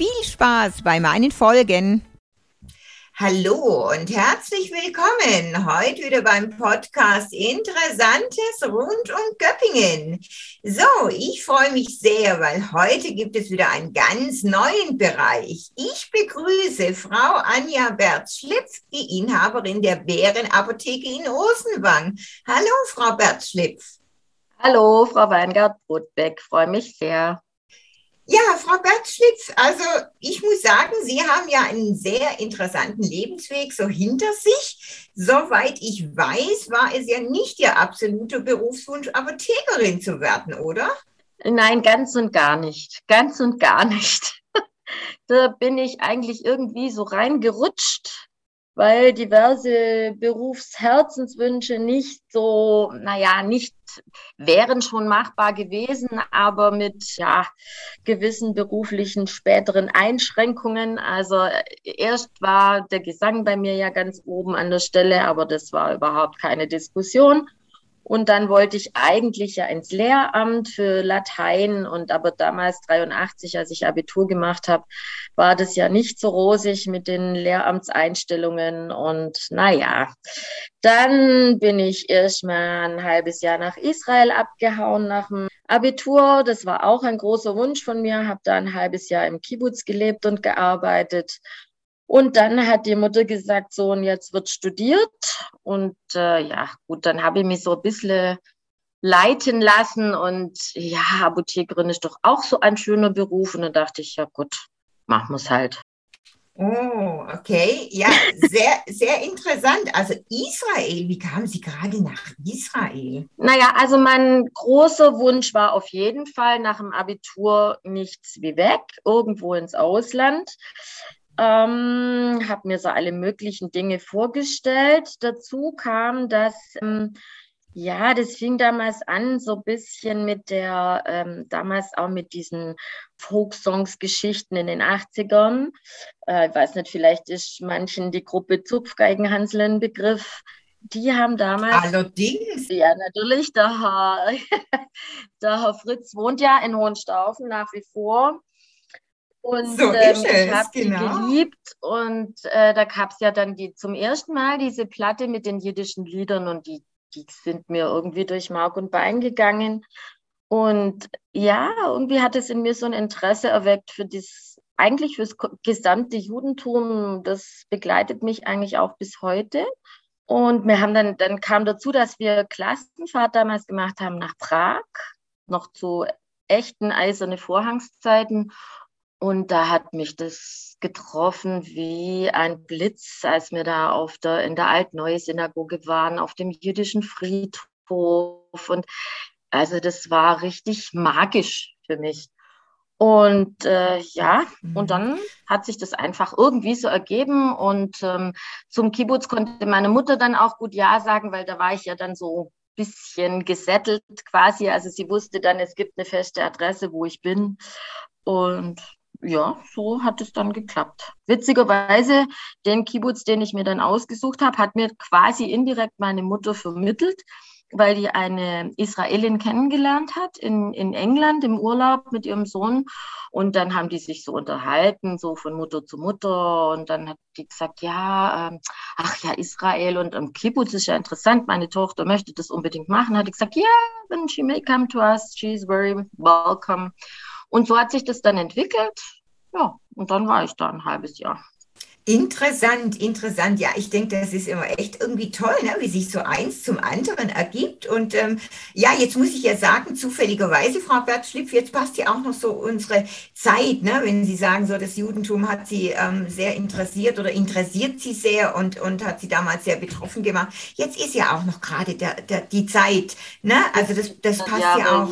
Viel Spaß bei meinen Folgen! Hallo und herzlich willkommen heute wieder beim Podcast Interessantes rund um Göppingen. So, ich freue mich sehr, weil heute gibt es wieder einen ganz neuen Bereich. Ich begrüße Frau Anja Bertschlipf, die Inhaberin der Bärenapotheke in Osenwang. Hallo, Frau Bertschlipf. Hallo, Frau Weingart-Brotbeck, freue mich sehr. Ja, Frau Bertschlitz, also ich muss sagen, Sie haben ja einen sehr interessanten Lebensweg so hinter sich. Soweit ich weiß, war es ja nicht Ihr absoluter Berufswunsch, Apothekerin zu werden, oder? Nein, ganz und gar nicht. Ganz und gar nicht. da bin ich eigentlich irgendwie so reingerutscht weil diverse Berufsherzenswünsche nicht so, naja, nicht wären schon machbar gewesen, aber mit ja, gewissen beruflichen späteren Einschränkungen. Also erst war der Gesang bei mir ja ganz oben an der Stelle, aber das war überhaupt keine Diskussion. Und dann wollte ich eigentlich ja ins Lehramt für Latein. Und aber damals 83, als ich Abitur gemacht habe, war das ja nicht so rosig mit den Lehramtseinstellungen. Und naja, dann bin ich erst mal ein halbes Jahr nach Israel abgehauen nach dem Abitur. Das war auch ein großer Wunsch von mir, habe da ein halbes Jahr im Kibbutz gelebt und gearbeitet und dann hat die Mutter gesagt, so, und jetzt wird studiert. Und äh, ja, gut, dann habe ich mich so ein bisschen leiten lassen. Und ja, Apothekerin ist doch auch so ein schöner Beruf. Und dann dachte ich, ja gut, machen wir es halt. Oh, okay. Ja, sehr, sehr interessant. Also Israel, wie kamen Sie gerade nach Israel? Naja, also mein großer Wunsch war auf jeden Fall nach dem Abitur nichts wie weg, irgendwo ins Ausland ähm, habe mir so alle möglichen Dinge vorgestellt. Dazu kam, dass ähm, ja, das fing damals an, so ein bisschen mit der, ähm, damals auch mit diesen Folksongs-Geschichten in den 80ern. Äh, ich weiß nicht, vielleicht ist manchen die Gruppe Zupfgeigenhansel ein Begriff. Die haben damals. Allerdings. Ja, natürlich. Der Herr, der Herr Fritz wohnt ja in Hohenstaufen nach wie vor. Und so ähm, ich habe genau. die geliebt und äh, da gab es ja dann die zum ersten Mal diese Platte mit den jiddischen Liedern und die, die sind mir irgendwie durch Mark und Bein gegangen. Und ja, irgendwie hat es in mir so ein Interesse erweckt für das, eigentlich fürs gesamte Judentum. Das begleitet mich eigentlich auch bis heute. Und wir haben dann, dann kam dazu, dass wir Klassenfahrt damals gemacht haben nach Prag, noch zu echten eiserne Vorhangszeiten. Und da hat mich das getroffen wie ein Blitz, als wir da auf der, in der Altneue Synagoge waren, auf dem jüdischen Friedhof. Und also das war richtig magisch für mich. Und äh, ja, mhm. und dann hat sich das einfach irgendwie so ergeben. Und ähm, zum Kibbutz konnte meine Mutter dann auch gut Ja sagen, weil da war ich ja dann so ein bisschen gesettelt quasi. Also sie wusste dann, es gibt eine feste Adresse, wo ich bin. Und ja, so hat es dann geklappt. Witzigerweise, den Kibbutz, den ich mir dann ausgesucht habe, hat mir quasi indirekt meine Mutter vermittelt, weil die eine Israelin kennengelernt hat in, in England im Urlaub mit ihrem Sohn. Und dann haben die sich so unterhalten, so von Mutter zu Mutter. Und dann hat die gesagt, ja, ähm, ach ja, Israel und ähm, Kibbutz ist ja interessant. Meine Tochter möchte das unbedingt machen. Hat die gesagt, ja, yeah, when she may come to us, she's very welcome. Und so hat sich das dann entwickelt. Ja, und dann war ich da ein halbes Jahr. Interessant, interessant. Ja, ich denke, das ist immer echt irgendwie toll, ne? wie sich so eins zum anderen ergibt. Und ähm, ja, jetzt muss ich ja sagen, zufälligerweise, Frau Bertschlipf, jetzt passt ja auch noch so unsere Zeit, ne? wenn Sie sagen, so das Judentum hat Sie ähm, sehr interessiert oder interessiert Sie sehr und, und hat Sie damals sehr betroffen gemacht. Jetzt ist ja auch noch gerade der, der, die Zeit. Ne? Also das, das passt Jahre ja auch.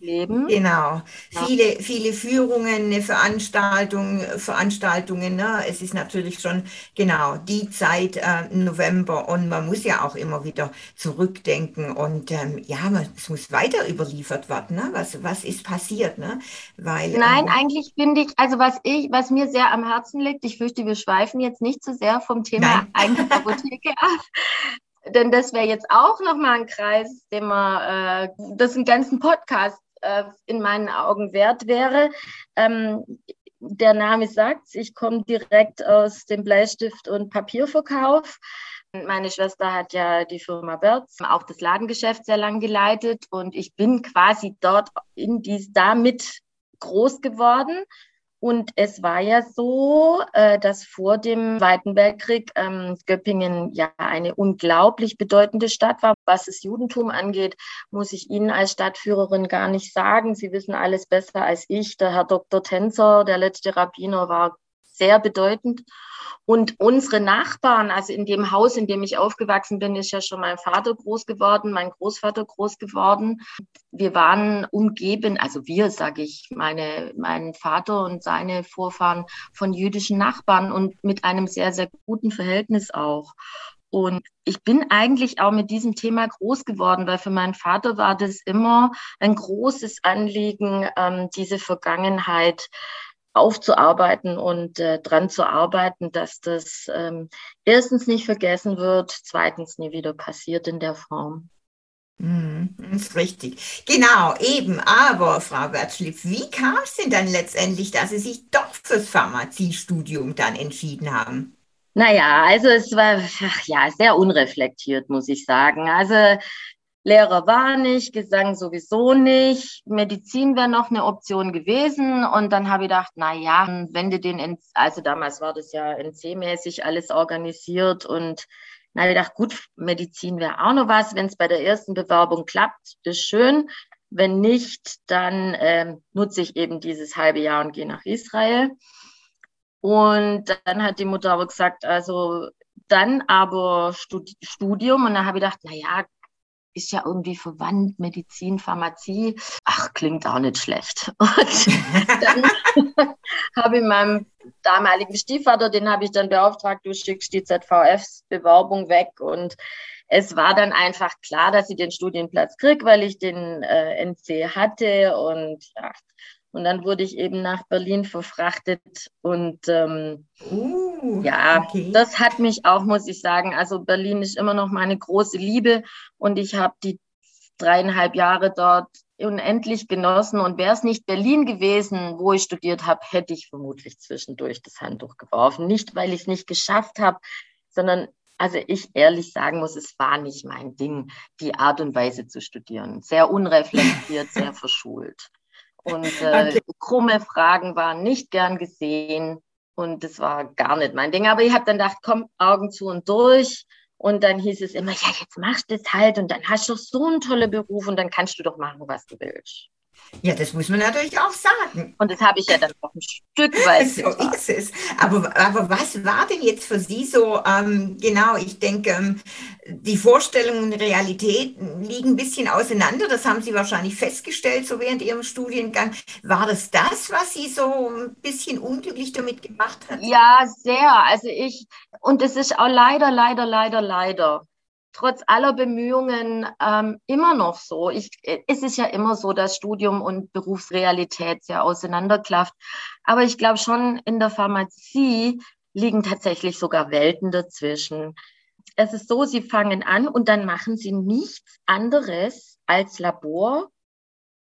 Leben. Genau. Ja. Viele, viele Führungen, eine Veranstaltung, Veranstaltungen. Ne? Es ist natürlich schon genau die Zeit äh, November und man muss ja auch immer wieder zurückdenken und ähm, ja, man, es muss weiter überliefert werden, ne? was, was ist passiert, ne? Weil, Nein, ähm, eigentlich finde ich, also was ich, was mir sehr am Herzen liegt, ich fürchte, wir schweifen jetzt nicht zu so sehr vom Thema eigene Apotheke ab. Denn das wäre jetzt auch nochmal ein Kreis, den man, äh, das einen ganzen Podcast äh, in meinen Augen wert wäre. Der Name sagt ich komme direkt aus dem Bleistift- und Papierverkauf. Meine Schwester hat ja die Firma Berz, auch das Ladengeschäft sehr lang geleitet und ich bin quasi dort in dies damit groß geworden und es war ja so, äh, dass vor dem Zweiten Weltkrieg ähm, Göppingen ja eine unglaublich bedeutende Stadt war. Was das Judentum angeht, muss ich Ihnen als Stadtführerin gar nicht sagen. Sie wissen alles besser als ich. Der Herr Dr. Tänzer, der letzte Rabbiner, war sehr bedeutend. Und unsere Nachbarn, also in dem Haus, in dem ich aufgewachsen bin, ist ja schon mein Vater groß geworden, mein Großvater groß geworden. Wir waren umgeben, also wir, sage ich, meine, mein Vater und seine Vorfahren von jüdischen Nachbarn und mit einem sehr, sehr guten Verhältnis auch. Und ich bin eigentlich auch mit diesem Thema groß geworden, weil für meinen Vater war das immer ein großes Anliegen, ähm, diese Vergangenheit aufzuarbeiten und äh, dran zu arbeiten, dass das ähm, erstens nicht vergessen wird, zweitens nie wieder passiert in der Form. Mhm, ist richtig. Genau, eben. Aber, Frau Bertschliff, wie kam es denn dann letztendlich, dass Sie sich doch fürs Pharmaziestudium dann entschieden haben? Naja, also es war ja sehr unreflektiert, muss ich sagen. Also Lehrer war nicht, Gesang sowieso nicht, Medizin wäre noch eine Option gewesen. Und dann habe ich gedacht, na ja, wenn du den, also damals war das ja NC-mäßig alles organisiert und habe ich gedacht, gut, Medizin wäre auch noch was. Wenn es bei der ersten Bewerbung klappt, ist schön. Wenn nicht, dann ähm, nutze ich eben dieses halbe Jahr und gehe nach Israel. Und dann hat die Mutter aber gesagt, also dann aber Studium. Und dann habe ich gedacht, na ja, ist ja irgendwie verwandt, Medizin, Pharmazie. Ach, klingt auch nicht schlecht. Und dann habe ich meinem damaligen Stiefvater, den habe ich dann beauftragt, du schickst die ZVFs Bewerbung weg und es war dann einfach klar, dass ich den Studienplatz kriege, weil ich den äh, NC hatte und ja, und dann wurde ich eben nach Berlin verfrachtet. Und ähm, uh, ja, okay. das hat mich auch, muss ich sagen, also Berlin ist immer noch meine große Liebe. Und ich habe die dreieinhalb Jahre dort unendlich genossen. Und wäre es nicht Berlin gewesen, wo ich studiert habe, hätte ich vermutlich zwischendurch das Handtuch geworfen. Nicht, weil ich es nicht geschafft habe, sondern also ich ehrlich sagen muss, es war nicht mein Ding, die Art und Weise zu studieren. Sehr unreflektiert, sehr verschult. Und äh, okay. krumme Fragen waren nicht gern gesehen. Und das war gar nicht mein Ding. Aber ich habe dann gedacht, komm, Augen zu und durch. Und dann hieß es immer, ja, jetzt machst du es halt und dann hast du so einen tollen Beruf und dann kannst du doch machen, was du willst. Ja, das muss man natürlich auch sagen. Und das habe ich ja dann auch ein Stück weit. So ist es. Aber, aber was war denn jetzt für Sie so, ähm, genau, ich denke, ähm, die Vorstellung und Realität liegen ein bisschen auseinander. Das haben Sie wahrscheinlich festgestellt, so während Ihrem Studiengang. War das das, was Sie so ein bisschen unglücklich damit gemacht hat? Ja, sehr. Also ich, und es ist auch leider, leider, leider, leider trotz aller Bemühungen ähm, immer noch so. Ich, es ist ja immer so, dass Studium und Berufsrealität sehr auseinanderklafft. Aber ich glaube schon, in der Pharmazie liegen tatsächlich sogar Welten dazwischen. Es ist so, sie fangen an und dann machen sie nichts anderes als Labor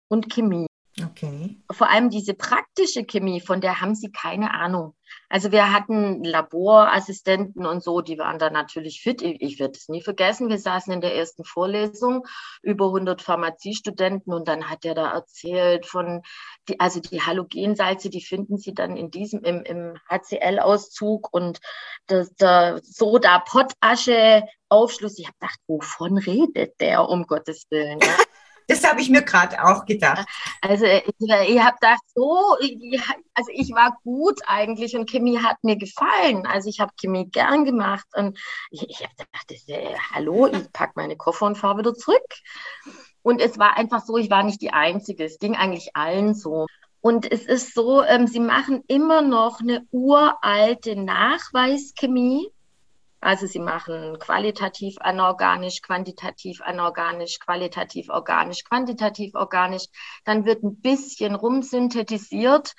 und Chemie. Okay. Vor allem diese praktische Chemie, von der haben sie keine Ahnung. Also wir hatten Laborassistenten und so, die waren da natürlich fit. Ich, ich werde es nie vergessen. Wir saßen in der ersten Vorlesung, über 100 Pharmaziestudenten und dann hat er da erzählt von, die, also die Halogensalze, die finden Sie dann in diesem, im, im HCl-Auszug und das, der Soda-Pottasche-Aufschluss. Ich habe gedacht, wovon redet der, um Gottes Willen? Ja? Das habe ich mir gerade auch gedacht. Also ich, ich habe gedacht, so, also ich war gut eigentlich und Chemie hat mir gefallen. Also ich habe Chemie gern gemacht und ich, ich habe gedacht, äh, hallo, ich packe meine Koffer und fahre wieder zurück. Und es war einfach so, ich war nicht die Einzige. Es ging eigentlich allen so. Und es ist so, ähm, sie machen immer noch eine uralte Nachweischemie. Also sie machen qualitativ anorganisch, quantitativ anorganisch, qualitativ organisch, quantitativ organisch. Dann wird ein bisschen rumsynthetisiert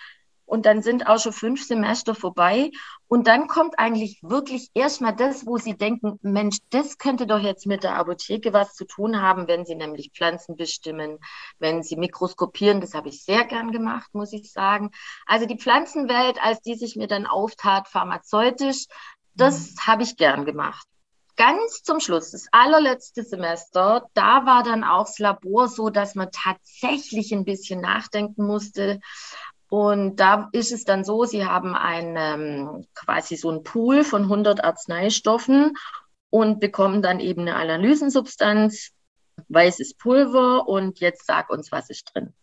und dann sind auch schon fünf Semester vorbei. Und dann kommt eigentlich wirklich erstmal das, wo sie denken, Mensch, das könnte doch jetzt mit der Apotheke was zu tun haben, wenn sie nämlich Pflanzen bestimmen, wenn sie mikroskopieren. Das habe ich sehr gern gemacht, muss ich sagen. Also die Pflanzenwelt, als die sich mir dann auftat, pharmazeutisch, das mhm. habe ich gern gemacht. Ganz zum Schluss, das allerletzte Semester, da war dann auch das Labor so, dass man tatsächlich ein bisschen nachdenken musste. Und da ist es dann so, sie haben ein, ähm, quasi so ein Pool von 100 Arzneistoffen und bekommen dann eben eine Analysensubstanz, weißes Pulver und jetzt sag uns, was ist drin.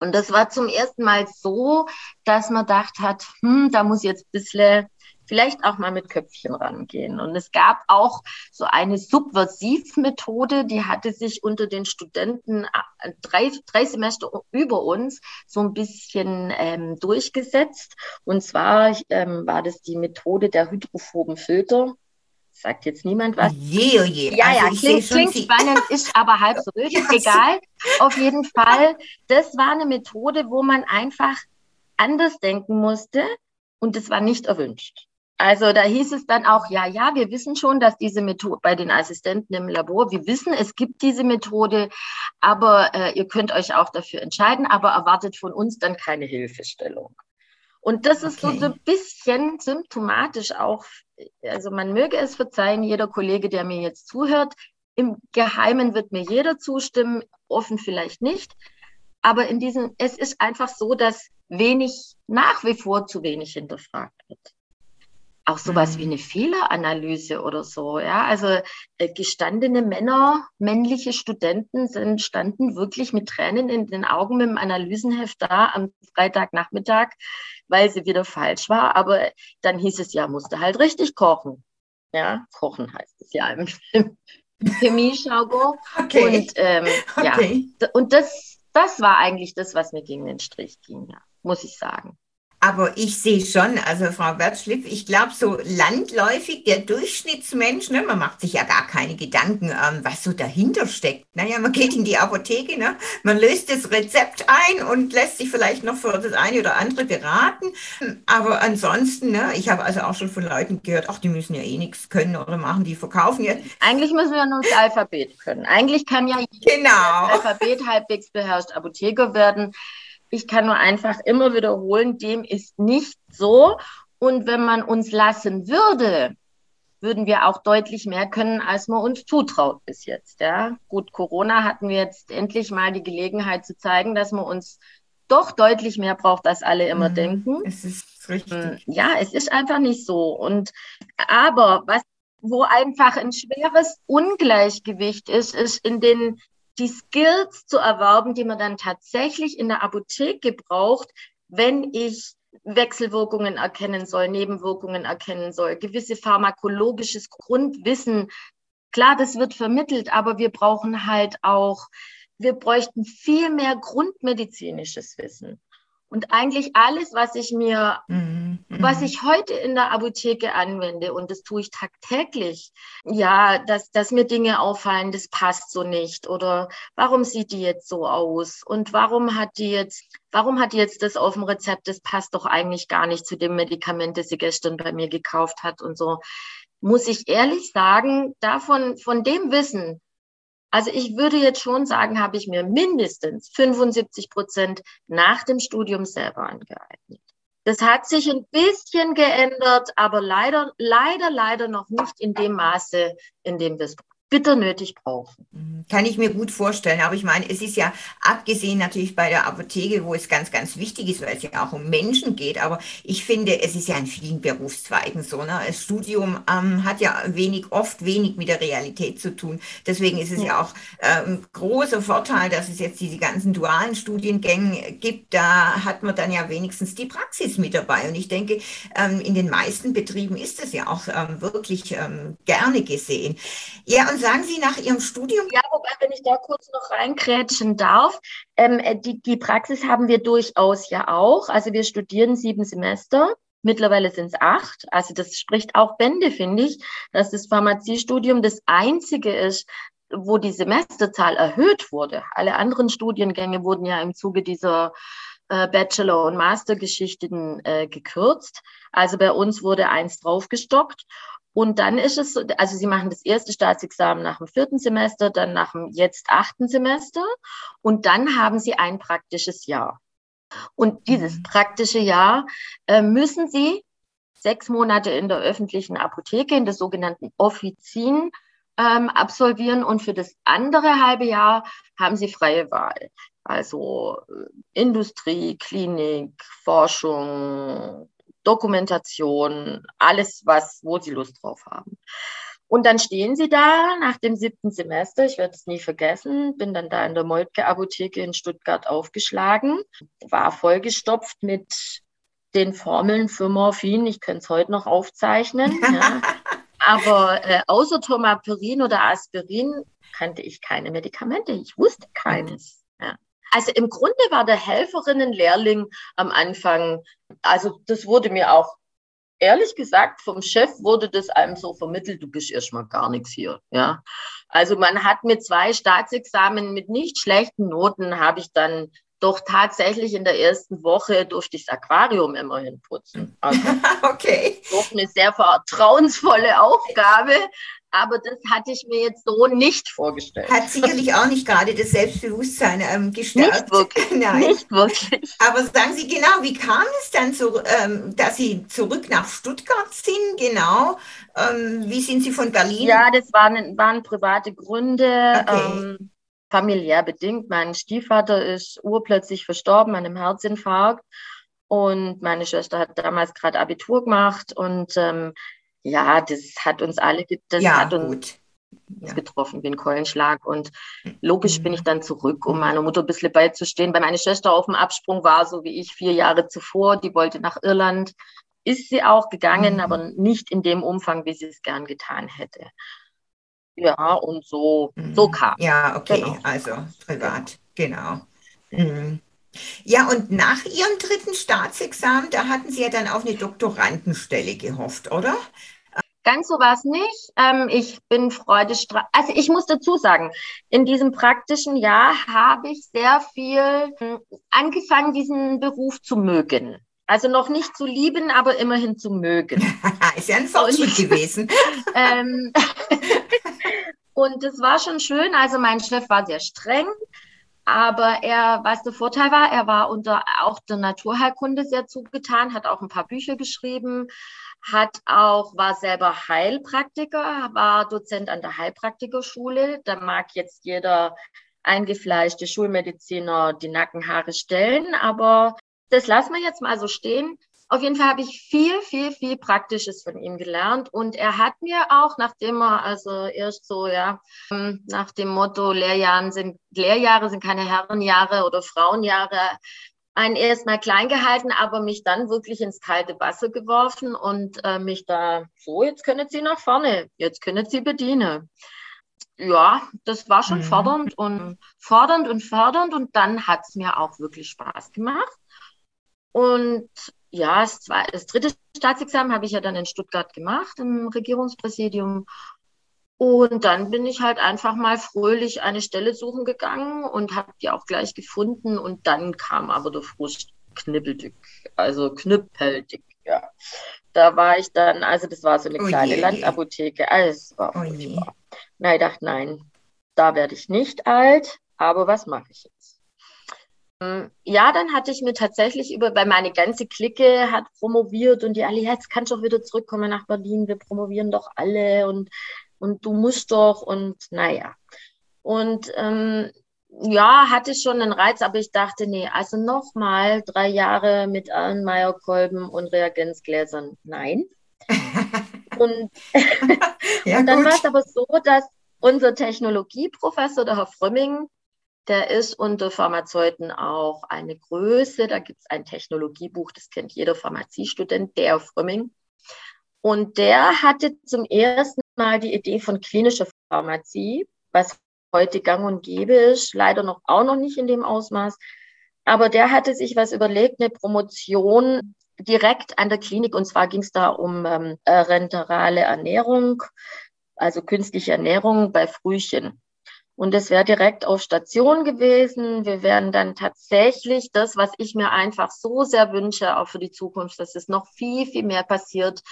Und das war zum ersten Mal so, dass man gedacht hat, hm, da muss jetzt ein bisschen vielleicht auch mal mit Köpfchen rangehen. Und es gab auch so eine Subversivmethode, die hatte sich unter den Studenten äh, drei, drei Semester über uns so ein bisschen ähm, durchgesetzt. Und zwar ähm, war das die Methode der hydrophoben Filter sagt jetzt niemand was. Je, oh je. Ja, also ja, klingt, klingt spannend, ist aber halb so wild. ja, Egal. Auf jeden Fall, das war eine Methode, wo man einfach anders denken musste und das war nicht erwünscht. Also da hieß es dann auch, ja, ja, wir wissen schon, dass diese Methode bei den Assistenten im Labor, wir wissen, es gibt diese Methode, aber äh, ihr könnt euch auch dafür entscheiden, aber erwartet von uns dann keine Hilfestellung. Und das ist okay. so ein bisschen symptomatisch auch, also man möge es verzeihen, jeder Kollege, der mir jetzt zuhört, im Geheimen wird mir jeder zustimmen, offen vielleicht nicht. Aber in diesem, es ist einfach so, dass wenig, nach wie vor zu wenig hinterfragt wird auch sowas wie mhm. eine Fehleranalyse oder so. Ja, also äh, gestandene Männer, männliche Studenten sind, standen wirklich mit Tränen in den Augen mit dem Analysenheft da am Freitagnachmittag, weil sie wieder falsch war. Aber dann hieß es ja, musste halt richtig kochen. Ja, kochen heißt es ja im, im Chemie-Jargon. Okay. Und ähm, okay. ja, und das, das war eigentlich das, was mir gegen den Strich ging, ja, muss ich sagen. Aber ich sehe schon, also Frau Wertschliff, ich glaube, so landläufig der Durchschnittsmensch, ne, man macht sich ja gar keine Gedanken, ähm, was so dahinter steckt. Naja, man geht in die Apotheke, ne, man löst das Rezept ein und lässt sich vielleicht noch für das eine oder andere beraten. Aber ansonsten, ne, ich habe also auch schon von Leuten gehört, ach, die müssen ja eh nichts können oder machen, die verkaufen ja. Eigentlich müssen wir nur das Alphabet können. Eigentlich kann ja jeder genau. das Alphabet halbwegs beherrscht Apotheker werden ich kann nur einfach immer wiederholen, dem ist nicht so. Und wenn man uns lassen würde, würden wir auch deutlich mehr können, als man uns zutraut bis jetzt. Ja, gut, Corona hatten wir jetzt endlich mal die Gelegenheit zu zeigen, dass man uns doch deutlich mehr braucht, als alle immer mhm, denken. Es ist richtig. Hm, ja, es ist einfach nicht so. Und aber was, wo einfach ein schweres Ungleichgewicht ist, ist in den die Skills zu erwerben, die man dann tatsächlich in der Apotheke braucht, wenn ich Wechselwirkungen erkennen soll, Nebenwirkungen erkennen soll, gewisse pharmakologisches Grundwissen. Klar, das wird vermittelt, aber wir brauchen halt auch, wir bräuchten viel mehr grundmedizinisches Wissen. Und eigentlich alles, was ich mir, mhm. was mhm. ich heute in der Apotheke anwende, und das tue ich tagtäglich, ja, dass, dass mir Dinge auffallen, das passt so nicht. Oder warum sieht die jetzt so aus? Und warum hat die jetzt, warum hat die jetzt das auf dem Rezept? Das passt doch eigentlich gar nicht zu dem Medikament, das sie gestern bei mir gekauft hat und so. Muss ich ehrlich sagen, davon, von dem Wissen Also ich würde jetzt schon sagen, habe ich mir mindestens 75 Prozent nach dem Studium selber angeeignet. Das hat sich ein bisschen geändert, aber leider, leider, leider noch nicht in dem Maße, in dem wir es bitter nötig brauchen. Mhm. Kann ich mir gut vorstellen. Aber ich meine, es ist ja abgesehen natürlich bei der Apotheke, wo es ganz, ganz wichtig ist, weil es ja auch um Menschen geht. Aber ich finde, es ist ja in vielen Berufszweigen so. Ne? Das Studium ähm, hat ja wenig, oft wenig mit der Realität zu tun. Deswegen ist es ja, ja auch äh, ein großer Vorteil, dass es jetzt diese ganzen dualen Studiengänge gibt. Da hat man dann ja wenigstens die Praxis mit dabei. Und ich denke, ähm, in den meisten Betrieben ist es ja auch ähm, wirklich ähm, gerne gesehen. Ja, und sagen Sie nach Ihrem Studium? Ja, wobei, wenn ich da kurz noch reinkrätschen darf, ähm, äh, die, die Praxis haben wir durchaus ja auch. Also wir studieren sieben Semester. Mittlerweile sind es acht. Also das spricht auch Bände, finde ich, dass das Pharmaziestudium das einzige ist, wo die Semesterzahl erhöht wurde. Alle anderen Studiengänge wurden ja im Zuge dieser äh, Bachelor- und Mastergeschichten äh, gekürzt. Also bei uns wurde eins draufgestockt. Und dann ist es, so, also sie machen das erste Staatsexamen nach dem vierten Semester, dann nach dem jetzt achten Semester und dann haben sie ein praktisches Jahr. Und dieses mhm. praktische Jahr äh, müssen sie sechs Monate in der öffentlichen Apotheke, in der sogenannten Offizin, ähm, absolvieren und für das andere halbe Jahr haben sie freie Wahl. Also äh, Industrie, Klinik, Forschung, Dokumentation, alles, was, wo sie Lust drauf haben. Und dann stehen sie da nach dem siebten Semester, ich werde es nie vergessen, bin dann da in der Moltke Apotheke in Stuttgart aufgeschlagen, war vollgestopft mit den Formeln für Morphin, ich könnte es heute noch aufzeichnen. ja. Aber äh, außer Tomaperin oder Aspirin kannte ich keine Medikamente, ich wusste keines. Ja. Also im Grunde war der Helferinnenlehrling am Anfang, also das wurde mir auch ehrlich gesagt vom Chef wurde das einem so vermittelt, du bist erstmal gar nichts hier, ja. Also man hat mit zwei Staatsexamen mit nicht schlechten Noten habe ich dann doch tatsächlich in der ersten Woche durfte ich das Aquarium immerhin putzen. Also okay. Doch eine sehr vertrauensvolle Aufgabe, aber das hatte ich mir jetzt so nicht vorgestellt. Hat sicherlich auch nicht gerade das Selbstbewusstsein ähm, gestärkt. Nicht wirklich. Nein. Nicht wirklich. Aber sagen Sie genau, wie kam es dann, so, ähm, dass Sie zurück nach Stuttgart sind? Genau. Ähm, wie sind Sie von Berlin? Ja, das waren, waren private Gründe. Okay. Ähm, familiär bedingt. Mein Stiefvater ist urplötzlich verstorben an einem Herzinfarkt und meine Schwester hat damals gerade Abitur gemacht und ähm, ja, das hat uns alle, das ja, hat uns ja. getroffen wie ein Keulenschlag. Und logisch mhm. bin ich dann zurück, um meiner Mutter ein bisschen beizustehen, weil meine Schwester auf dem Absprung war, so wie ich vier Jahre zuvor. Die wollte nach Irland. Ist sie auch gegangen, mhm. aber nicht in dem Umfang, wie sie es gern getan hätte. Ja, und so, mhm. so kam. Ja, okay, genau. also privat, genau. Mhm. Ja, und nach Ihrem dritten Staatsexamen, da hatten Sie ja dann auf eine Doktorandenstelle gehofft, oder? Ganz so war es nicht. Ähm, ich bin freudestrahlend. Also ich muss dazu sagen, in diesem praktischen Jahr habe ich sehr viel hm, angefangen, diesen Beruf zu mögen. Also noch nicht zu lieben, aber immerhin zu mögen. Ist ja ein Fortschritt gewesen. ähm, und das war schon schön. Also mein Chef war sehr streng. Aber er, was der Vorteil war, er war unter auch der Naturheilkunde sehr zugetan, hat auch ein paar Bücher geschrieben, hat auch, war selber Heilpraktiker, war Dozent an der Heilpraktikerschule. Da mag jetzt jeder eingefleischte Schulmediziner die Nackenhaare stellen, aber das lassen wir jetzt mal so stehen. Auf jeden Fall habe ich viel, viel, viel Praktisches von ihm gelernt. Und er hat mir auch, nachdem er also erst so, ja, ähm, nach dem Motto, Lehrjahren sind, Lehrjahre sind keine Herrenjahre oder Frauenjahre, einen erstmal klein gehalten, aber mich dann wirklich ins kalte Wasser geworfen und äh, mich da, so, jetzt können Sie nach vorne, jetzt können Sie bedienen. Ja, das war schon mhm. fordernd und fordernd und fördernd und dann hat es mir auch wirklich Spaß gemacht. Und ja, das, zwei, das dritte Staatsexamen habe ich ja dann in Stuttgart gemacht, im Regierungspräsidium. Und dann bin ich halt einfach mal fröhlich eine Stelle suchen gegangen und habe die auch gleich gefunden. Und dann kam aber der Frust knippeldick, also knüppeldick, ja. Da war ich dann, also das war so eine oh kleine je. Landapotheke. Alles war oh furchtbar. Na, ich dachte, nein, da werde ich nicht alt, aber was mache ich jetzt? Ähm, ja, dann hatte ich mir tatsächlich über, weil meine ganze Clique hat promoviert und die alle, jetzt kannst du auch wieder zurückkommen nach Berlin, wir promovieren doch alle und, und du musst doch und naja. Und ähm, ja, hatte schon einen Reiz, aber ich dachte, nee, also nochmal drei Jahre mit Erlenmeyer-Kolben und Reagenzgläsern, nein. und, ja, und dann war es aber so, dass unser Technologieprofessor, der Herr Frömming, der ist unter Pharmazeuten auch eine Größe. Da gibt es ein Technologiebuch, das kennt jeder Pharmaziestudent, der Frömming. Und der hatte zum ersten Mal die Idee von klinischer Pharmazie, was heute gang und gäbe ist, leider noch auch noch nicht in dem Ausmaß. Aber der hatte sich was überlegt, eine Promotion direkt an der Klinik. Und zwar ging es da um ähm, renterale Ernährung, also künstliche Ernährung bei Frühchen. Und es wäre direkt auf Station gewesen. Wir wären dann tatsächlich das, was ich mir einfach so sehr wünsche, auch für die Zukunft, dass es noch viel, viel mehr passiert,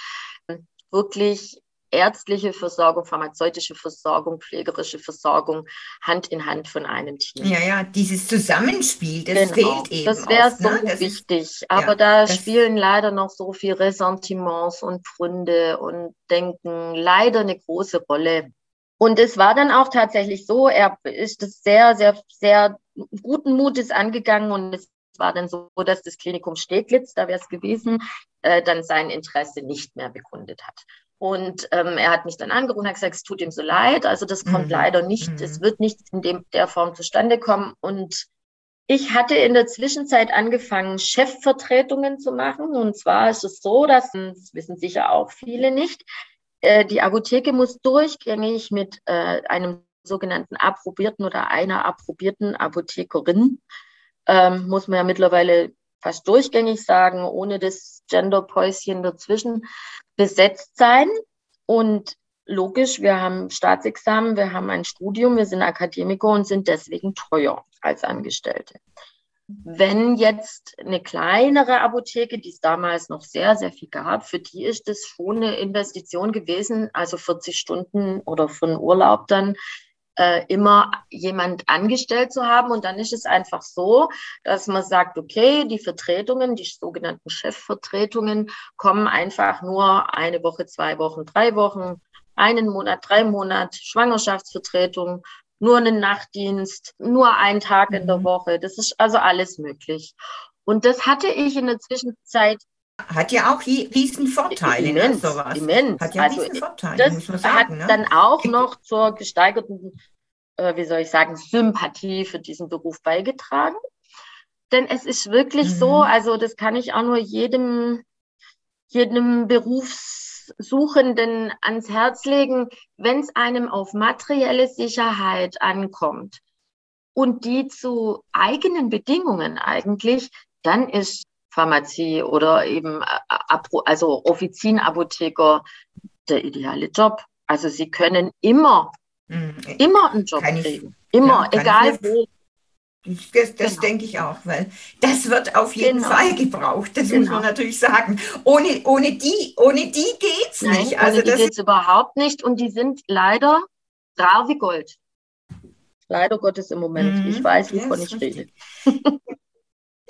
wirklich ärztliche Versorgung, pharmazeutische Versorgung, pflegerische Versorgung Hand in Hand von einem Team. Ja, ja, dieses Zusammenspiel, das genau. fehlt eben. Das wäre so ne? wichtig. Ist, aber ja, da spielen leider noch so viel Ressentiments und Gründe und Denken leider eine große Rolle. Und es war dann auch tatsächlich so, er ist es sehr, sehr, sehr guten Mutes angegangen und es war dann so, dass das Klinikum Steglitz, da wäre es gewesen, äh, dann sein Interesse nicht mehr bekundet hat. Und ähm, er hat mich dann angerufen und hat gesagt, es tut ihm so leid. Also das kommt mhm. leider nicht, mhm. es wird nicht in dem, der Form zustande kommen. Und ich hatte in der Zwischenzeit angefangen, Chefvertretungen zu machen. Und zwar ist es so, dass, das wissen sicher auch viele nicht, äh, die Apotheke muss durchgängig mit äh, einem sogenannten approbierten oder einer approbierten Apothekerin, ähm, muss man ja mittlerweile fast durchgängig sagen, ohne das Genderpäuschen dazwischen, besetzt sein. Und logisch, wir haben Staatsexamen, wir haben ein Studium, wir sind Akademiker und sind deswegen teuer als Angestellte. Wenn jetzt eine kleinere Apotheke, die es damals noch sehr, sehr viel gab, für die ist das schon eine Investition gewesen, also 40 Stunden oder für einen Urlaub dann äh, immer jemand angestellt zu haben. Und dann ist es einfach so, dass man sagt, okay, die Vertretungen, die sogenannten Chefvertretungen kommen einfach nur eine Woche, zwei Wochen, drei Wochen, einen Monat, drei Monate, Schwangerschaftsvertretung nur einen Nachtdienst, nur einen Tag in der mhm. Woche. Das ist also alles möglich. Und das hatte ich in der Zwischenzeit. Hat ja auch riesen Vorteile, ne, immens, ne, sowas. Immens. Hat ja also riesen Vorteile, das muss man sagen. Hat ne? dann auch noch zur gesteigerten, äh, wie soll ich sagen, Sympathie für diesen Beruf beigetragen. Denn es ist wirklich mhm. so, also das kann ich auch nur jedem, jedem Berufs Suchenden ans Herz legen, wenn es einem auf materielle Sicherheit ankommt und die zu eigenen Bedingungen eigentlich, dann ist Pharmazie oder eben äh, also Offizienapotheker der ideale Job. Also sie können immer, mhm. immer einen Job kriegen. Immer, ja, egal wo. Das, das genau. denke ich auch, weil das wird auf jeden genau. Fall gebraucht, das genau. muss man natürlich sagen. Ohne, ohne die, ohne die geht's Nein, nicht. Also ohne die geht's überhaupt nicht und die sind leider rar wie Gold. Leider Gottes im Moment. Mhm. Ich weiß, wovon ich rede.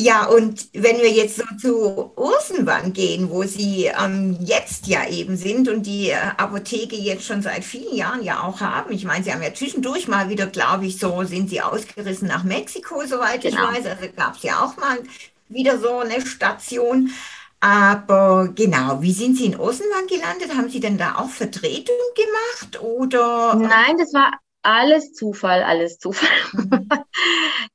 Ja, und wenn wir jetzt so zu Ursenwand gehen, wo Sie ähm, jetzt ja eben sind und die äh, Apotheke jetzt schon seit vielen Jahren ja auch haben. Ich meine, Sie haben ja zwischendurch mal wieder, glaube ich, so sind Sie ausgerissen nach Mexiko, soweit genau. ich weiß. Also gab es ja auch mal wieder so eine Station. Aber genau, wie sind Sie in Ursenwand gelandet? Haben Sie denn da auch Vertretung gemacht oder? Nein, das war alles Zufall, alles Zufall. Mhm.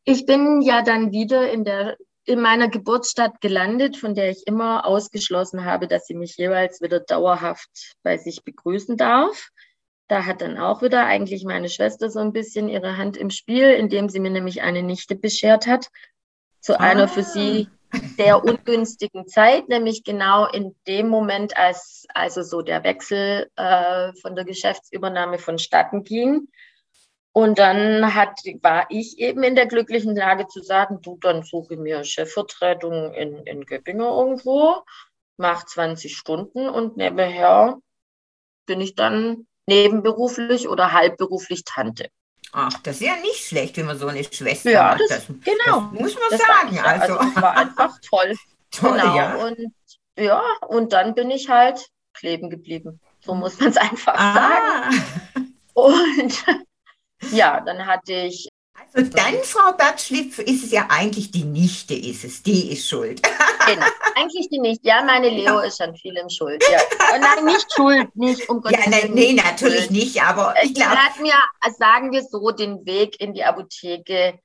Ich bin ja dann wieder in der in meiner Geburtsstadt gelandet, von der ich immer ausgeschlossen habe, dass sie mich jeweils wieder dauerhaft bei sich begrüßen darf. Da hat dann auch wieder eigentlich meine Schwester so ein bisschen ihre Hand im Spiel, indem sie mir nämlich eine Nichte beschert hat, zu ah. einer für sie sehr ungünstigen Zeit, nämlich genau in dem Moment, als also so der Wechsel äh, von der Geschäftsübernahme vonstatten ging. Und dann hat, war ich eben in der glücklichen Lage zu sagen, du, dann suche mir Chefvertretung in, in Göppingen irgendwo, mach 20 Stunden und nebenher bin ich dann nebenberuflich oder halbberuflich Tante. Ach, das ist ja nicht schlecht, wenn man so eine Schwester ja, hat. Das, das, genau. Das muss man das sagen. Also. also war einfach toll. toll genau. ja. Und ja, und dann bin ich halt kleben geblieben. So muss man es einfach ah. sagen. Und ja, dann hatte ich also dann, Frau Bertschlipf, ist es ja eigentlich die Nichte, ist es, die ist schuld. Genau, eigentlich die Nichte. Ja, meine Leo ist an vielem schuld. Ja. Nein, nicht schuld, nicht um Gottes Willen. Ja, nein, nee, natürlich schuld. nicht, aber ich glaube. Sie hat mir, sagen wir so, den Weg in die Apotheke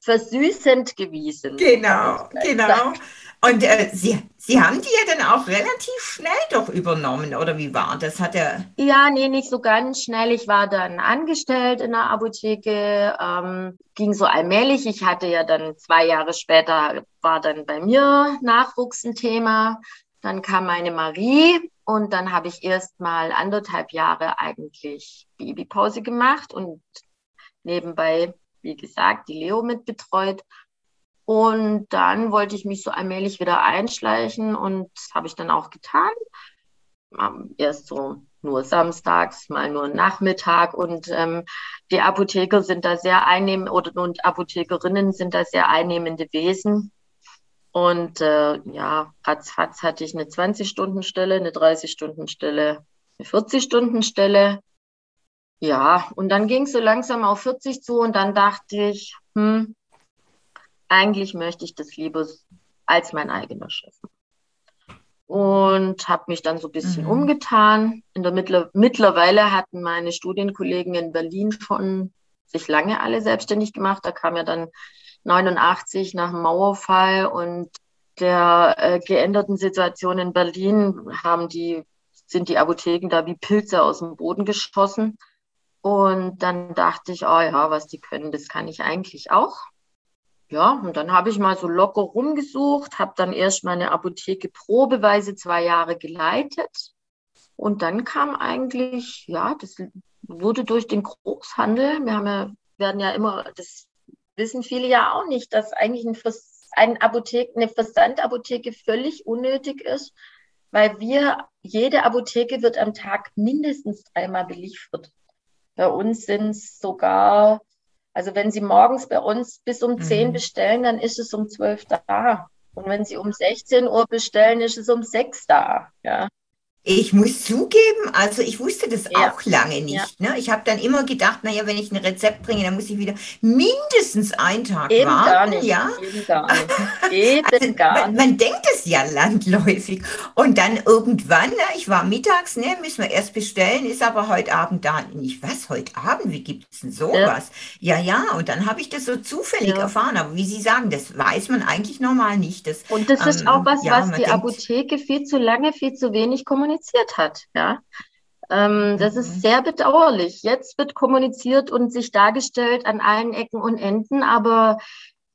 versüßend gewiesen. Genau, genau. Und äh, Sie, Sie haben die ja dann auch relativ schnell doch übernommen, oder wie war das? Hat er... Ja, nee, nicht so ganz schnell. Ich war dann angestellt in der Apotheke, ähm, ging so allmählich. Ich hatte ja dann zwei Jahre später, war dann bei mir Nachwuchs ein Thema. Dann kam meine Marie und dann habe ich erst mal anderthalb Jahre eigentlich Babypause gemacht und nebenbei, wie gesagt, die Leo mitbetreut. Und dann wollte ich mich so allmählich wieder einschleichen und habe ich dann auch getan. Erst so nur samstags, mal nur Nachmittag und ähm, die Apotheker sind da sehr einnehmend oder und Apothekerinnen sind da sehr einnehmende Wesen. Und äh, ja, ratzfatz hatte ich eine 20-Stunden-Stelle, eine 30-Stunden-Stelle, eine 40-Stunden-Stelle. Ja, und dann ging es so langsam auf 40 zu und dann dachte ich, hm, eigentlich möchte ich das lieber als mein eigener Chef. Und habe mich dann so ein bisschen mhm. umgetan. In der Mittler mittlerweile hatten meine Studienkollegen in Berlin schon sich lange alle selbstständig gemacht. Da kam ja dann 89 nach dem Mauerfall und der äh, geänderten Situation in Berlin haben die, sind die Apotheken da wie Pilze aus dem Boden geschossen. Und dann dachte ich, oh ja, was die können, das kann ich eigentlich auch. Ja, und dann habe ich mal so locker rumgesucht, habe dann erst meine Apotheke probeweise zwei Jahre geleitet. Und dann kam eigentlich, ja, das wurde durch den Großhandel, wir haben ja, werden ja immer, das wissen viele ja auch nicht, dass eigentlich ein, ein Apotheke, eine Versandapotheke völlig unnötig ist, weil wir, jede Apotheke wird am Tag mindestens dreimal beliefert. Bei uns sind es sogar also wenn Sie morgens bei uns bis um 10 mhm. bestellen, dann ist es um 12 da. Und wenn Sie um 16 Uhr bestellen, ist es um 6 da. Ja. Ich muss zugeben, also ich wusste das ja. auch lange nicht. Ja. Ne? Ich habe dann immer gedacht, naja, wenn ich ein Rezept bringe, dann muss ich wieder mindestens einen Tag Eben warten. Gar nicht. Ja? Eben gar nicht. Eben also, gar man, man, denkt es ja landläufig. Und dann irgendwann, ne, ich war mittags, ne, müssen wir erst bestellen, ist aber heute Abend da. Nicht was, heute Abend? Wie gibt es denn sowas? Ja, ja, ja. und dann habe ich das so zufällig erfahren. Aber wie Sie sagen, das weiß man eigentlich normal nicht. Das, und das ähm, ist auch was, was die denkt, Apotheke viel zu lange, viel zu wenig kommuniziert kommuniziert hat. Ja? Ähm, das ist mhm. sehr bedauerlich. Jetzt wird kommuniziert und sich dargestellt an allen Ecken und Enden, aber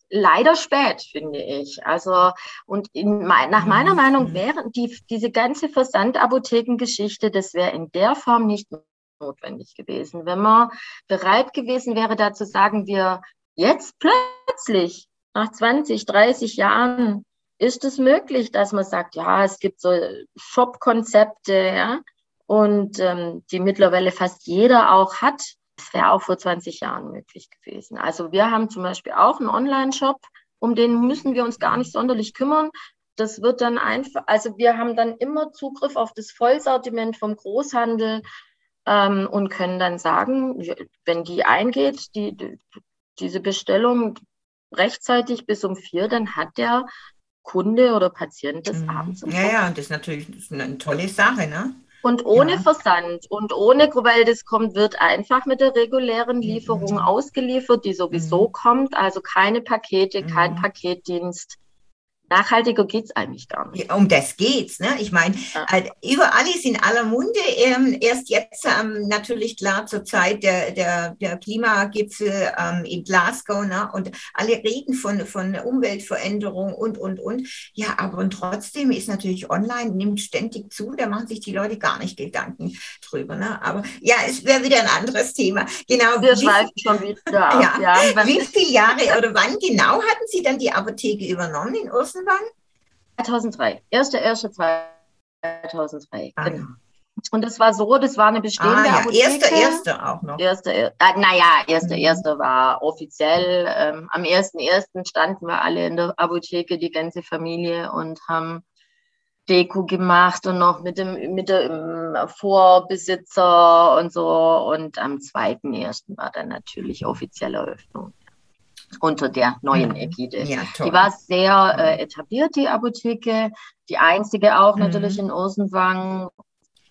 leider spät, finde ich. Also, und in, nach meiner Meinung mhm. wäre die, diese ganze Versandapothekengeschichte, das wäre in der Form nicht notwendig gewesen. Wenn man bereit gewesen wäre, da zu sagen, wir jetzt plötzlich nach 20, 30 Jahren ist es möglich, dass man sagt, ja, es gibt so Shop-Konzepte, ja, und ähm, die mittlerweile fast jeder auch hat. Das wäre auch vor 20 Jahren möglich gewesen. Also wir haben zum Beispiel auch einen Online-Shop, um den müssen wir uns gar nicht sonderlich kümmern. Das wird dann einfach, also wir haben dann immer Zugriff auf das Vollsortiment vom Großhandel ähm, und können dann sagen, wenn die eingeht, die, die, diese Bestellung rechtzeitig bis um vier, dann hat der Kunde oder Patient des mhm. Abends. Ja, ja, das ist natürlich eine tolle Sache, ne? Und ohne ja. Versand und ohne, weil das kommt, wird einfach mit der regulären Lieferung mhm. ausgeliefert, die sowieso mhm. kommt. Also keine Pakete, kein mhm. Paketdienst. Nachhaltiger geht es eigentlich gar nicht. Um das geht's. Ne? Ich meine, ja. äh, überall ist in aller Munde. Ähm, erst jetzt ähm, natürlich klar zur Zeit der, der, der Klimagipfel ähm, in Glasgow. Ne? Und alle reden von, von Umweltveränderung und, und, und. Ja, aber und trotzdem ist natürlich online, nimmt ständig zu. Da machen sich die Leute gar nicht Gedanken drüber. Ne? Aber ja, es wäre wieder ein anderes Thema. Genau. Wir schweifen schon wieder ab. Ja. ja. Wie viele Jahre oder wann genau hatten Sie dann die Apotheke übernommen in Ursen? Wann? 2003. 1.1.2003. Ah, genau. Und das war so, das war eine bestehende ah, ja. Apotheke. Erste, erste auch noch. Erste, äh, naja, erste, mhm. erste war offiziell. Ähm, am ersten, ersten standen wir alle in der Apotheke, die ganze Familie und haben Deko gemacht und noch mit dem, mit dem Vorbesitzer und so. Und am zweiten, ersten war dann natürlich offizielle Eröffnung unter der neuen mhm. Ägide. Ja, die war sehr äh, etabliert, die Apotheke. Die einzige auch mhm. natürlich in Ursenwang.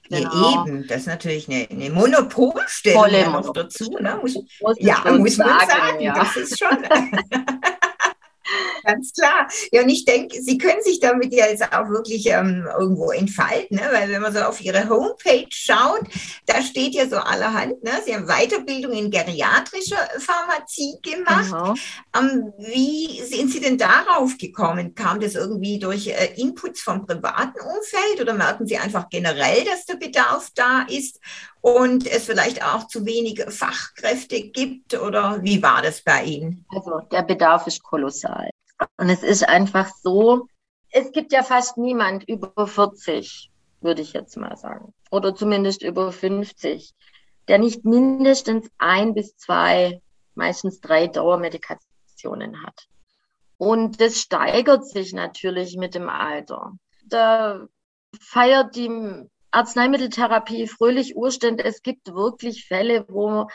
Genau. Ja, eben, das ist natürlich eine, eine Monopolstellung Volle noch dazu. Ne? Muss, muss ja, muss man sagen, sagen ja. das ist schon. Ganz klar. Ja, und ich denke, Sie können sich damit ja jetzt auch wirklich ähm, irgendwo entfalten, ne? weil wenn man so auf Ihre Homepage schaut, da steht ja so allerhand, ne? Sie haben Weiterbildung in geriatrischer Pharmazie gemacht. Genau. Ähm, wie sind Sie denn darauf gekommen? Kam das irgendwie durch äh, Inputs vom privaten Umfeld oder merken Sie einfach generell, dass der Bedarf da ist? Und es vielleicht auch zu wenige Fachkräfte gibt? Oder wie war das bei Ihnen? Also der Bedarf ist kolossal. Und es ist einfach so, es gibt ja fast niemand über 40, würde ich jetzt mal sagen. Oder zumindest über 50, der nicht mindestens ein bis zwei, meistens drei Dauermedikationen hat. Und das steigert sich natürlich mit dem Alter. Da feiert die Arzneimitteltherapie fröhlich Urstände. Es gibt wirklich Fälle, wo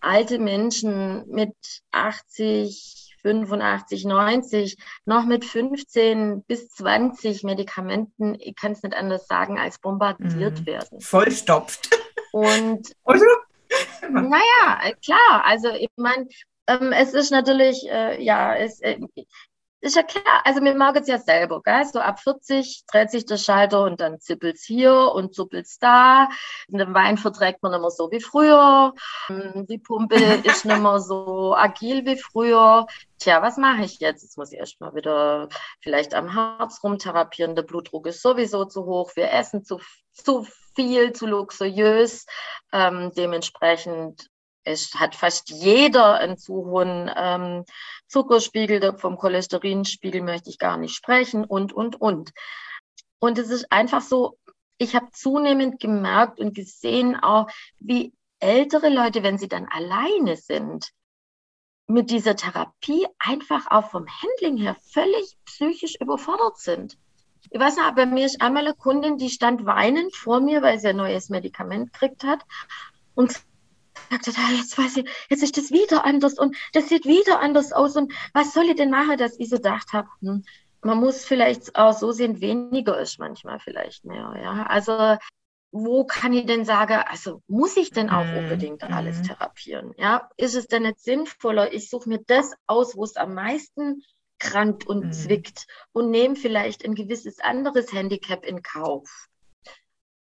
alte Menschen mit 80, 85, 90 noch mit 15 bis 20 Medikamenten, ich kann es nicht anders sagen, als bombardiert mhm. werden. Vollstopft. Und also? naja, klar, also ich meine, ähm, es ist natürlich, äh, ja, es, äh, ist ja klar, also wir merken es ja selber, gell? so ab 40 dreht sich der Schalter und dann zippelt es hier und zuppelt es da. Den Wein verträgt man nicht mehr so wie früher. Ähm, die Pumpe ist nicht mehr so agil wie früher. Tja, was mache ich jetzt? Jetzt muss ich erstmal wieder vielleicht am Herz rumtherapieren. Der Blutdruck ist sowieso zu hoch. Wir essen zu, zu viel, zu luxuriös. Ähm, dementsprechend es hat fast jeder einen zu hohen ähm, Zuckerspiegel, vom Cholesterinspiegel möchte ich gar nicht sprechen und, und, und. Und es ist einfach so, ich habe zunehmend gemerkt und gesehen auch, wie ältere Leute, wenn sie dann alleine sind, mit dieser Therapie einfach auch vom Handling her völlig psychisch überfordert sind. Ich weiß noch, bei mir ist einmal eine Kundin, die stand weinend vor mir, weil sie ein neues Medikament gekriegt hat und sagte, ah, jetzt weiß ich, jetzt ist das wieder anders und das sieht wieder anders aus und was soll ich denn machen, dass ich so gedacht habe, hm, man muss vielleicht auch so sehen, weniger ist manchmal vielleicht mehr, ja. Also wo kann ich denn sagen, also muss ich denn auch mhm. unbedingt alles mhm. therapieren? Ja, ist es denn nicht sinnvoller? Ich suche mir das aus, wo es am meisten krankt und mhm. zwickt und nehme vielleicht ein gewisses anderes Handicap in Kauf.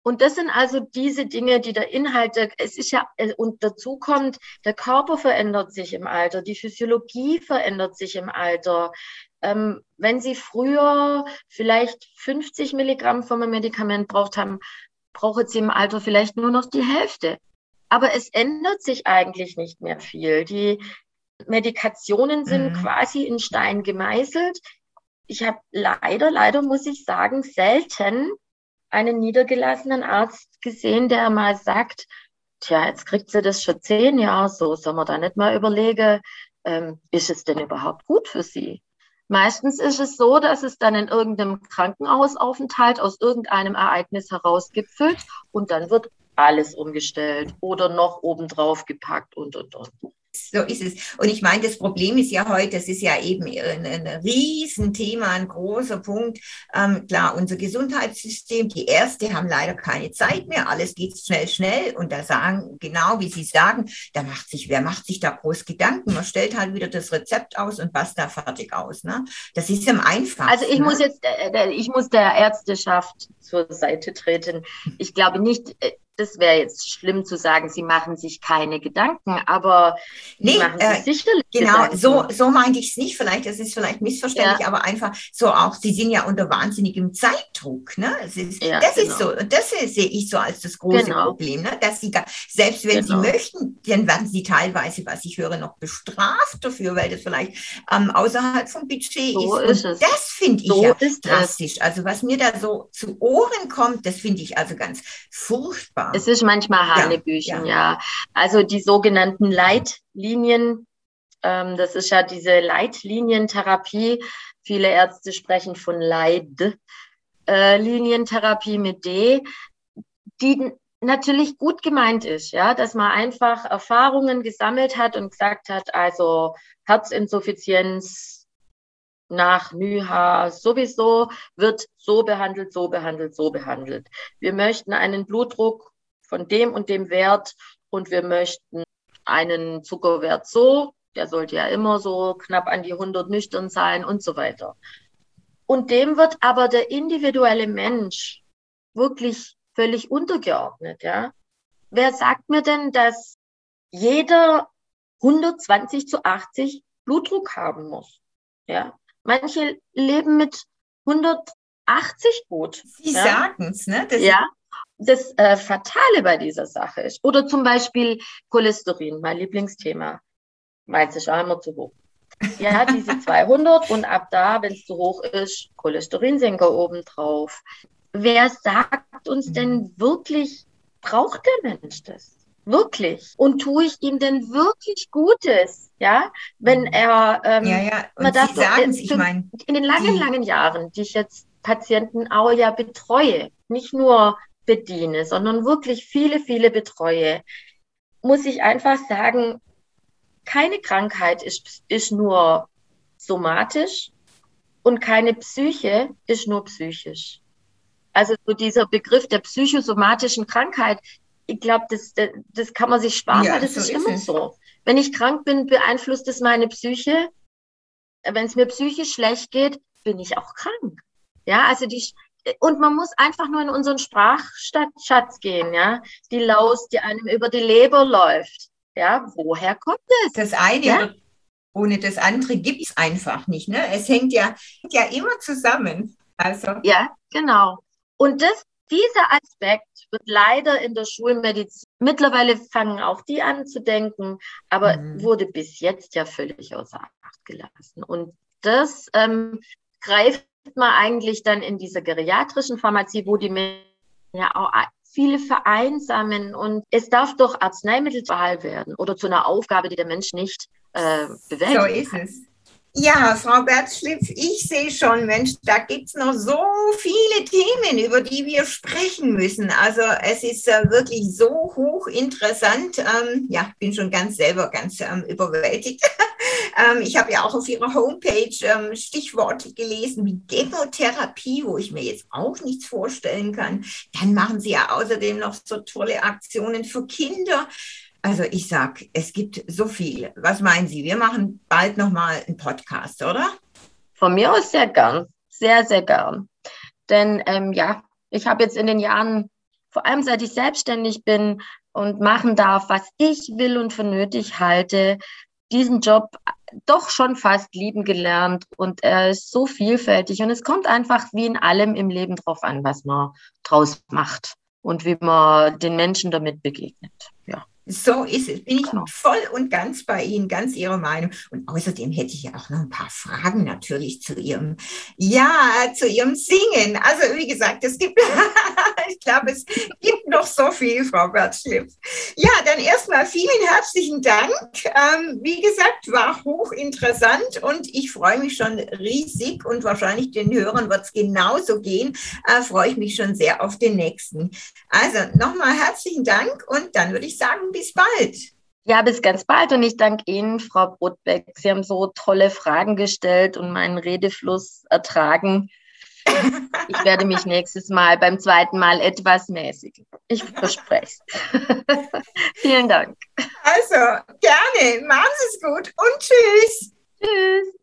Und das sind also diese Dinge, die der Inhalt, es ist ja, äh, und dazu kommt, der Körper verändert sich im Alter, die Physiologie verändert sich im Alter. Ähm, wenn Sie früher vielleicht 50 Milligramm von einem Medikament braucht haben, brauchen Sie im Alter vielleicht nur noch die Hälfte. Aber es ändert sich eigentlich nicht mehr viel. Die Medikationen sind mhm. quasi in Stein gemeißelt. Ich habe leider, leider muss ich sagen, selten einen niedergelassenen Arzt gesehen, der mal sagt, tja, jetzt kriegt sie das schon zehn Jahre so, soll man da nicht mal überlegen, ähm, ist es denn überhaupt gut für sie? Meistens ist es so, dass es dann in irgendeinem Krankenhausaufenthalt aus irgendeinem Ereignis herausgipfelt und dann wird alles umgestellt oder noch obendrauf gepackt und, und, und. So ist es. Und ich meine, das Problem ist ja heute, das ist ja eben ein, ein Riesenthema, ein großer Punkt. Ähm, klar, unser Gesundheitssystem, die Ärzte haben leider keine Zeit mehr, alles geht schnell, schnell. Und da sagen, genau wie Sie sagen, da macht sich, wer macht sich da groß Gedanken? Man stellt halt wieder das Rezept aus und basta fertig aus. Ne? Das ist am einfachsten. Also ich ne? muss jetzt, äh, ich muss der Ärzteschaft zur Seite treten. Ich glaube nicht, äh, das wäre jetzt schlimm zu sagen, sie machen sich keine Gedanken, aber nee, machen äh, sich sicherlich Genau, Gedanken. so, so meinte ich es nicht. Vielleicht, das ist vielleicht missverständlich, ja. aber einfach so auch, sie sind ja unter wahnsinnigem Zeitdruck. Ne? Es ist, ja, das genau. ist so, das sehe ich so als das große genau. Problem, ne? dass sie, selbst wenn genau. sie möchten, dann werden sie teilweise, was ich höre, noch bestraft dafür, weil das vielleicht ähm, außerhalb vom Budget so ist. ist das finde ich so ja drastisch. Also was mir da so zu Ohren kommt, das finde ich also ganz furchtbar. Es ist manchmal Hanebüchen, ja, ja. ja. Also die sogenannten Leitlinien, ähm, das ist ja diese Leitlinientherapie. Viele Ärzte sprechen von Leitlinientherapie äh, mit D, die natürlich gut gemeint ist, ja, dass man einfach Erfahrungen gesammelt hat und gesagt hat, also Herzinsuffizienz nach NYHA sowieso wird so behandelt, so behandelt, so behandelt. Wir möchten einen Blutdruck von dem und dem Wert und wir möchten einen Zuckerwert so, der sollte ja immer so knapp an die 100 nüchtern sein und so weiter. Und dem wird aber der individuelle Mensch wirklich völlig untergeordnet, ja. Wer sagt mir denn, dass jeder 120 zu 80 Blutdruck haben muss? Ja. Manche leben mit 180 gut. Sie ja? sagen es, ne? Das ja das äh, Fatale bei dieser Sache ist. Oder zum Beispiel Cholesterin, mein Lieblingsthema. Meins ist auch immer zu hoch. Ja, diese 200 und ab da, wenn es zu hoch ist, Cholesterinsenker obendrauf. Wer sagt uns denn wirklich, braucht der Mensch das? Wirklich. Und tue ich ihm denn wirklich Gutes? Ja, wenn er, ähm, ja, ja. Und man darf Sie sagen, äh, ich meine, in den langen, langen Jahren, die ich jetzt Patienten auch ja betreue, nicht nur bediene, sondern wirklich viele, viele betreue, muss ich einfach sagen, keine Krankheit ist, ist nur somatisch und keine Psyche ist nur psychisch. Also so dieser Begriff der psychosomatischen Krankheit, ich glaube, das, das, das, kann man sich sparen, ja, weil das so ist, ist immer es. so. Wenn ich krank bin, beeinflusst es meine Psyche. Wenn es mir psychisch schlecht geht, bin ich auch krank. Ja, also die, und man muss einfach nur in unseren Sprachschatz gehen, ja. Die Laus, die einem über die Leber läuft. Ja, woher kommt es? Das eine ja? ohne das andere gibt es einfach nicht. Ne? Es hängt ja, ja immer zusammen. Also. Ja, genau. Und das, dieser Aspekt wird leider in der Schulmedizin, mittlerweile fangen auch die an zu denken, aber mhm. wurde bis jetzt ja völlig außer Acht gelassen. Und das ähm, greift man eigentlich dann in dieser geriatrischen Pharmazie, wo die Menschen ja auch viele vereinsamen und es darf doch Arzneimittelwahl werden oder zu einer Aufgabe, die der Mensch nicht äh, bewältigt. So ist es. Ja, Frau Bertschlipf, ich sehe schon, Mensch, da gibt es noch so viele Themen, über die wir sprechen müssen. Also es ist äh, wirklich so hochinteressant. Ähm, ja, bin schon ganz selber ganz ähm, überwältigt. ähm, ich habe ja auch auf Ihrer Homepage ähm, Stichworte gelesen wie Chemotherapie, wo ich mir jetzt auch nichts vorstellen kann. Dann machen Sie ja außerdem noch so tolle Aktionen für Kinder. Also ich sag, es gibt so viel. Was meinen Sie? Wir machen bald nochmal einen Podcast, oder? Von mir aus sehr gern. Sehr, sehr gern. Denn ähm, ja, ich habe jetzt in den Jahren, vor allem seit ich selbstständig bin und machen darf, was ich will und für nötig halte, diesen Job doch schon fast lieben gelernt und er ist so vielfältig und es kommt einfach wie in allem im Leben drauf an, was man draus macht und wie man den Menschen damit begegnet. Ja. So ist es. Bin ich genau. voll und ganz bei Ihnen, ganz Ihrer Meinung. Und außerdem hätte ich ja auch noch ein paar Fragen natürlich zu Ihrem, ja, zu Ihrem Singen. Also wie gesagt, es gibt, ich glaube, es gibt noch so viel, Frau Bertschliff. Ja, dann erstmal vielen herzlichen Dank. Ähm, wie gesagt, war hochinteressant und ich freue mich schon riesig und wahrscheinlich den Hörern wird es genauso gehen. Äh, freue ich mich schon sehr auf den nächsten. Also nochmal herzlichen Dank und dann würde ich sagen, bis bald. Ja, bis ganz bald und ich danke Ihnen, Frau Brotbeck. Sie haben so tolle Fragen gestellt und meinen Redefluss ertragen. Ich werde mich nächstes Mal beim zweiten Mal etwas mäßigen. Ich verspreche es. Vielen Dank. Also, gerne. Machen Sie es gut und tschüss.